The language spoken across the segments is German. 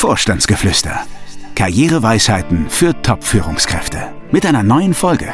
Vorstandsgeflüster. Karriereweisheiten für Top-Führungskräfte. Mit einer neuen Folge.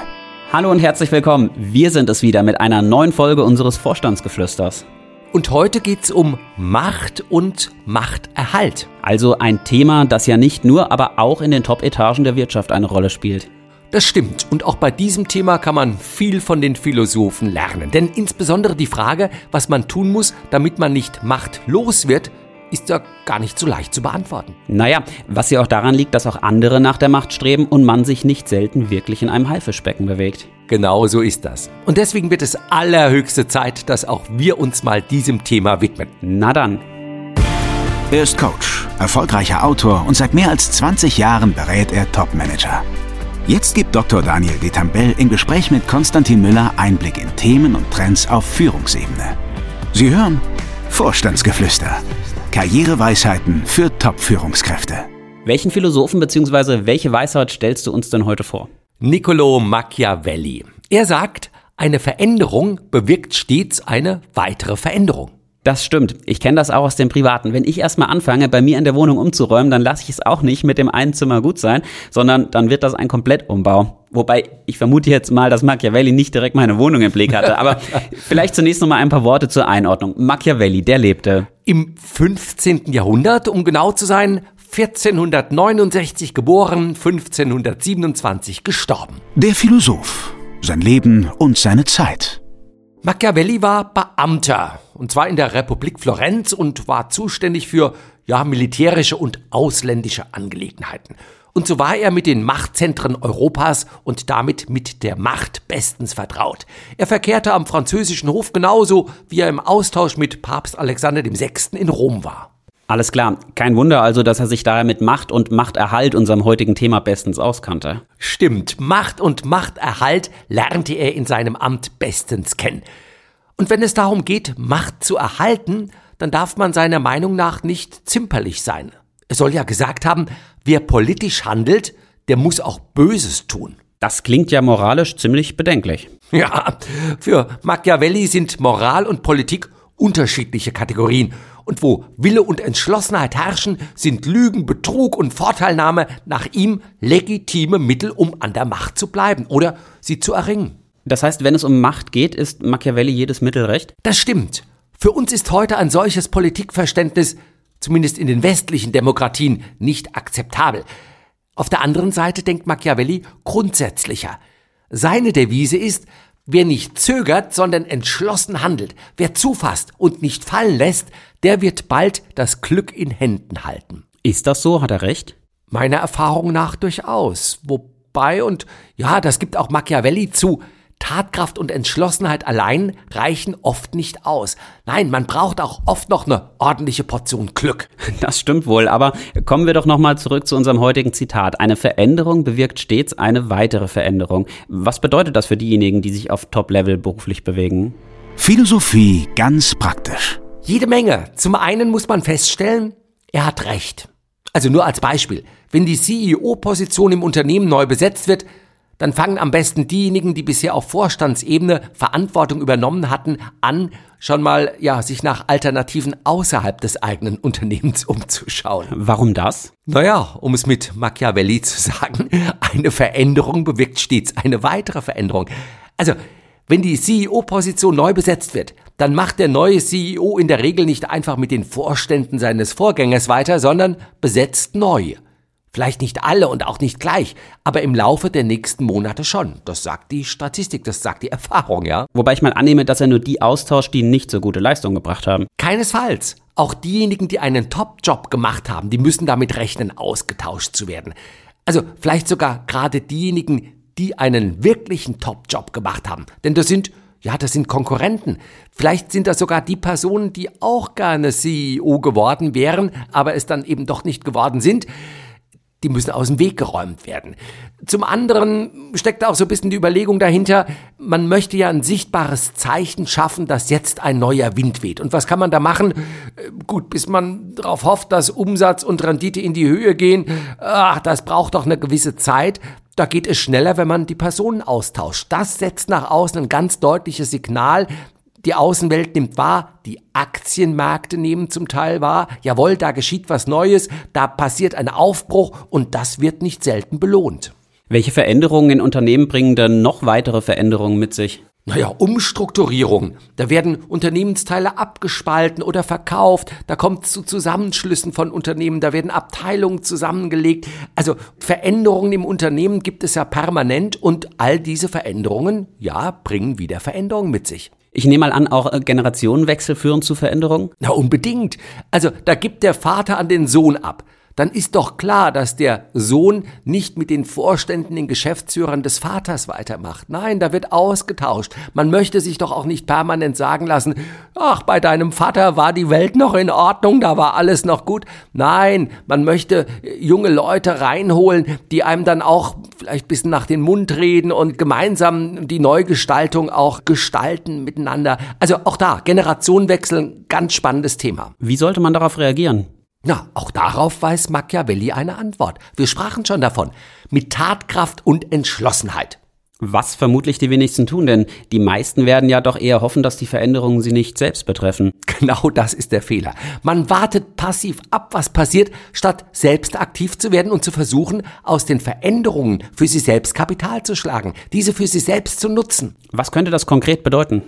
Hallo und herzlich willkommen. Wir sind es wieder mit einer neuen Folge unseres Vorstandsgeflüsters. Und heute geht's um Macht und Machterhalt. Also ein Thema, das ja nicht nur, aber auch in den Top-Etagen der Wirtschaft eine Rolle spielt. Das stimmt. Und auch bei diesem Thema kann man viel von den Philosophen lernen. Denn insbesondere die Frage, was man tun muss, damit man nicht machtlos wird, ist ja gar nicht so leicht zu beantworten. Naja, was ja auch daran liegt, dass auch andere nach der Macht streben und man sich nicht selten wirklich in einem Haifischbecken bewegt. Genau so ist das. Und deswegen wird es allerhöchste Zeit, dass auch wir uns mal diesem Thema widmen. Na dann. Er ist Coach, erfolgreicher Autor und seit mehr als 20 Jahren berät er Topmanager. Jetzt gibt Dr. Daniel Detambell im Gespräch mit Konstantin Müller Einblick in Themen und Trends auf Führungsebene. Sie hören Vorstandsgeflüster. Karriereweisheiten für Top-Führungskräfte. Welchen Philosophen bzw. welche Weisheit stellst du uns denn heute vor? Niccolo Machiavelli. Er sagt, eine Veränderung bewirkt stets eine weitere Veränderung. Das stimmt. Ich kenne das auch aus dem Privaten. Wenn ich erstmal anfange, bei mir in der Wohnung umzuräumen, dann lasse ich es auch nicht mit dem einen Zimmer gut sein, sondern dann wird das ein Komplettumbau. Wobei ich vermute jetzt mal, dass Machiavelli nicht direkt meine Wohnung im Blick hatte. Aber vielleicht zunächst noch mal ein paar Worte zur Einordnung. Machiavelli, der lebte im 15. Jahrhundert, um genau zu sein, 1469 geboren, 1527 gestorben. Der Philosoph, sein Leben und seine Zeit. Machiavelli war Beamter, und zwar in der Republik Florenz und war zuständig für ja, militärische und ausländische Angelegenheiten. Und so war er mit den Machtzentren Europas und damit mit der Macht bestens vertraut. Er verkehrte am französischen Hof genauso, wie er im Austausch mit Papst Alexander VI. in Rom war. Alles klar. Kein Wunder also, dass er sich daher mit Macht und Machterhalt unserem heutigen Thema bestens auskannte. Stimmt. Macht und Machterhalt lernte er in seinem Amt bestens kennen. Und wenn es darum geht, Macht zu erhalten, dann darf man seiner Meinung nach nicht zimperlich sein. Er soll ja gesagt haben, wer politisch handelt, der muss auch Böses tun. Das klingt ja moralisch ziemlich bedenklich. Ja, für Machiavelli sind Moral und Politik unterschiedliche Kategorien und wo Wille und Entschlossenheit herrschen, sind Lügen, Betrug und Vorteilnahme nach ihm legitime Mittel, um an der Macht zu bleiben oder sie zu erringen. Das heißt, wenn es um Macht geht, ist Machiavelli jedes Mittel recht? Das stimmt. Für uns ist heute ein solches Politikverständnis, zumindest in den westlichen Demokratien, nicht akzeptabel. Auf der anderen Seite denkt Machiavelli grundsätzlicher. Seine Devise ist, Wer nicht zögert, sondern entschlossen handelt, wer zufasst und nicht fallen lässt, der wird bald das Glück in Händen halten. Ist das so? Hat er recht? Meiner Erfahrung nach durchaus. Wobei, und ja, das gibt auch Machiavelli zu, Tatkraft und Entschlossenheit allein reichen oft nicht aus. Nein, man braucht auch oft noch eine ordentliche Portion Glück. Das stimmt wohl, aber kommen wir doch nochmal zurück zu unserem heutigen Zitat. Eine Veränderung bewirkt stets eine weitere Veränderung. Was bedeutet das für diejenigen, die sich auf Top-Level beruflich bewegen? Philosophie ganz praktisch. Jede Menge. Zum einen muss man feststellen, er hat recht. Also nur als Beispiel. Wenn die CEO-Position im Unternehmen neu besetzt wird, dann fangen am besten diejenigen, die bisher auf Vorstandsebene Verantwortung übernommen hatten, an, schon mal, ja, sich nach Alternativen außerhalb des eigenen Unternehmens umzuschauen. Warum das? Naja, um es mit Machiavelli zu sagen, eine Veränderung bewirkt stets eine weitere Veränderung. Also, wenn die CEO-Position neu besetzt wird, dann macht der neue CEO in der Regel nicht einfach mit den Vorständen seines Vorgängers weiter, sondern besetzt neu. Vielleicht nicht alle und auch nicht gleich, aber im Laufe der nächsten Monate schon. Das sagt die Statistik, das sagt die Erfahrung, ja. Wobei ich mal annehme, dass er nur die austauscht, die nicht so gute Leistung gebracht haben. Keinesfalls. Auch diejenigen, die einen Top-Job gemacht haben, die müssen damit rechnen, ausgetauscht zu werden. Also vielleicht sogar gerade diejenigen, die einen wirklichen Top-Job gemacht haben. Denn das sind ja, das sind Konkurrenten. Vielleicht sind das sogar die Personen, die auch gerne CEO geworden wären, aber es dann eben doch nicht geworden sind die müssen aus dem Weg geräumt werden. Zum anderen steckt auch so ein bisschen die Überlegung dahinter, man möchte ja ein sichtbares Zeichen schaffen, dass jetzt ein neuer Wind weht. Und was kann man da machen? Äh, gut, bis man darauf hofft, dass Umsatz und Rendite in die Höhe gehen, ach, das braucht doch eine gewisse Zeit. Da geht es schneller, wenn man die Personen austauscht. Das setzt nach außen ein ganz deutliches Signal, die Außenwelt nimmt wahr, die Aktienmärkte nehmen zum Teil wahr, jawohl, da geschieht was Neues, da passiert ein Aufbruch und das wird nicht selten belohnt. Welche Veränderungen in Unternehmen bringen denn noch weitere Veränderungen mit sich? Naja, Umstrukturierung. Da werden Unternehmensteile abgespalten oder verkauft. Da kommt es zu Zusammenschlüssen von Unternehmen. Da werden Abteilungen zusammengelegt. Also Veränderungen im Unternehmen gibt es ja permanent und all diese Veränderungen, ja, bringen wieder Veränderungen mit sich. Ich nehme mal an, auch äh, Generationenwechsel führen zu Veränderungen? Na, unbedingt. Also da gibt der Vater an den Sohn ab dann ist doch klar, dass der Sohn nicht mit den Vorständen, den Geschäftsführern des Vaters weitermacht. Nein, da wird ausgetauscht. Man möchte sich doch auch nicht permanent sagen lassen, ach, bei deinem Vater war die Welt noch in Ordnung, da war alles noch gut. Nein, man möchte junge Leute reinholen, die einem dann auch vielleicht bisschen nach den Mund reden und gemeinsam die Neugestaltung auch gestalten miteinander. Also auch da, Generationenwechsel, ganz spannendes Thema. Wie sollte man darauf reagieren? Na, auch darauf weiß Machiavelli eine Antwort. Wir sprachen schon davon. Mit Tatkraft und Entschlossenheit. Was vermutlich die wenigsten tun, denn die meisten werden ja doch eher hoffen, dass die Veränderungen sie nicht selbst betreffen. Genau das ist der Fehler. Man wartet passiv ab, was passiert, statt selbst aktiv zu werden und zu versuchen, aus den Veränderungen für sich selbst Kapital zu schlagen, diese für sich selbst zu nutzen. Was könnte das konkret bedeuten?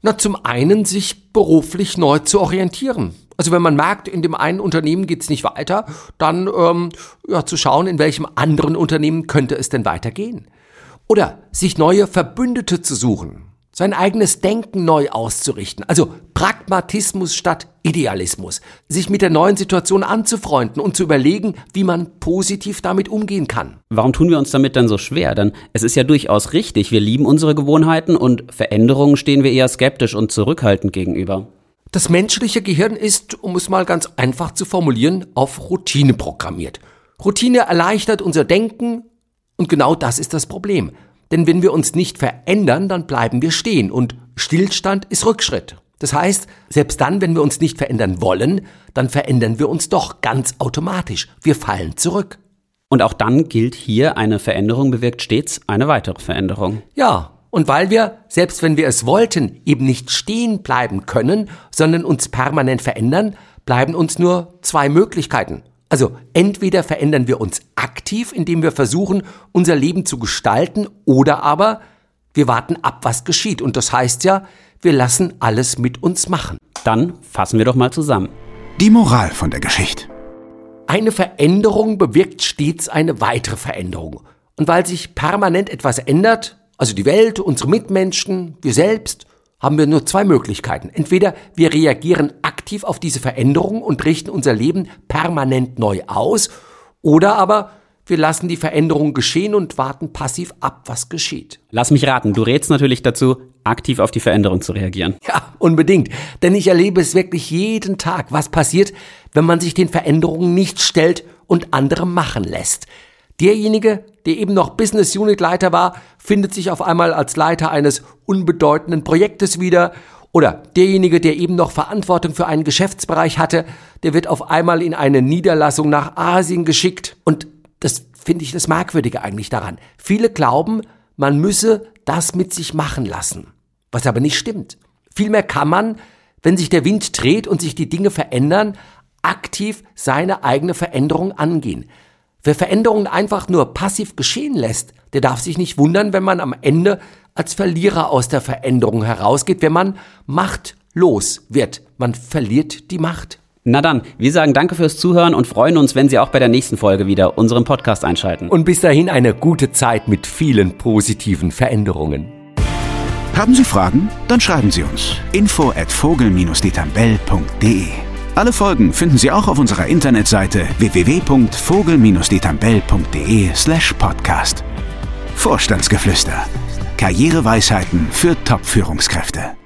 Na, zum einen sich beruflich neu zu orientieren. Also wenn man merkt, in dem einen Unternehmen geht's nicht weiter, dann ähm, ja, zu schauen, in welchem anderen Unternehmen könnte es denn weitergehen. Oder sich neue Verbündete zu suchen, sein eigenes Denken neu auszurichten. Also Pragmatismus statt Idealismus. Sich mit der neuen Situation anzufreunden und zu überlegen, wie man positiv damit umgehen kann. Warum tun wir uns damit dann so schwer? Denn es ist ja durchaus richtig, wir lieben unsere Gewohnheiten und Veränderungen stehen wir eher skeptisch und zurückhaltend gegenüber. Das menschliche Gehirn ist, um es mal ganz einfach zu formulieren, auf Routine programmiert. Routine erleichtert unser Denken und genau das ist das Problem. Denn wenn wir uns nicht verändern, dann bleiben wir stehen und Stillstand ist Rückschritt. Das heißt, selbst dann, wenn wir uns nicht verändern wollen, dann verändern wir uns doch ganz automatisch. Wir fallen zurück. Und auch dann gilt hier, eine Veränderung bewirkt stets eine weitere Veränderung. Ja, und weil wir, selbst wenn wir es wollten, eben nicht stehen bleiben können, sondern uns permanent verändern, bleiben uns nur zwei Möglichkeiten. Also entweder verändern wir uns aktiv, indem wir versuchen, unser Leben zu gestalten, oder aber wir warten ab, was geschieht. Und das heißt ja, wir lassen alles mit uns machen. Dann fassen wir doch mal zusammen. Die Moral von der Geschichte. Eine Veränderung bewirkt stets eine weitere Veränderung. Und weil sich permanent etwas ändert, also die Welt, unsere Mitmenschen, wir selbst, haben wir nur zwei Möglichkeiten. Entweder wir reagieren aktiv auf diese Veränderung und richten unser Leben permanent neu aus, oder aber wir lassen die Veränderung geschehen und warten passiv ab, was geschieht. Lass mich raten, du rätst natürlich dazu, aktiv auf die Veränderung zu reagieren. Ja, unbedingt. Denn ich erlebe es wirklich jeden Tag, was passiert, wenn man sich den Veränderungen nicht stellt und andere machen lässt. Derjenige, der eben noch Business Unit Leiter war, findet sich auf einmal als Leiter eines unbedeutenden Projektes wieder oder derjenige, der eben noch Verantwortung für einen Geschäftsbereich hatte, der wird auf einmal in eine Niederlassung nach Asien geschickt. Und das finde ich das Merkwürdige eigentlich daran. Viele glauben, man müsse das mit sich machen lassen. Was aber nicht stimmt. Vielmehr kann man, wenn sich der Wind dreht und sich die Dinge verändern, aktiv seine eigene Veränderung angehen. Wer Veränderungen einfach nur passiv geschehen lässt, der darf sich nicht wundern, wenn man am Ende als Verlierer aus der Veränderung herausgeht, wenn man machtlos wird. Man verliert die Macht. Na dann, wir sagen danke fürs Zuhören und freuen uns, wenn Sie auch bei der nächsten Folge wieder unseren Podcast einschalten. Und bis dahin eine gute Zeit mit vielen positiven Veränderungen. Haben Sie Fragen? Dann schreiben Sie uns. Info at vogel-detambell.de alle Folgen finden Sie auch auf unserer Internetseite www.vogel-detambell.de slash podcast. Vorstandsgeflüster. Karriereweisheiten für Top-Führungskräfte.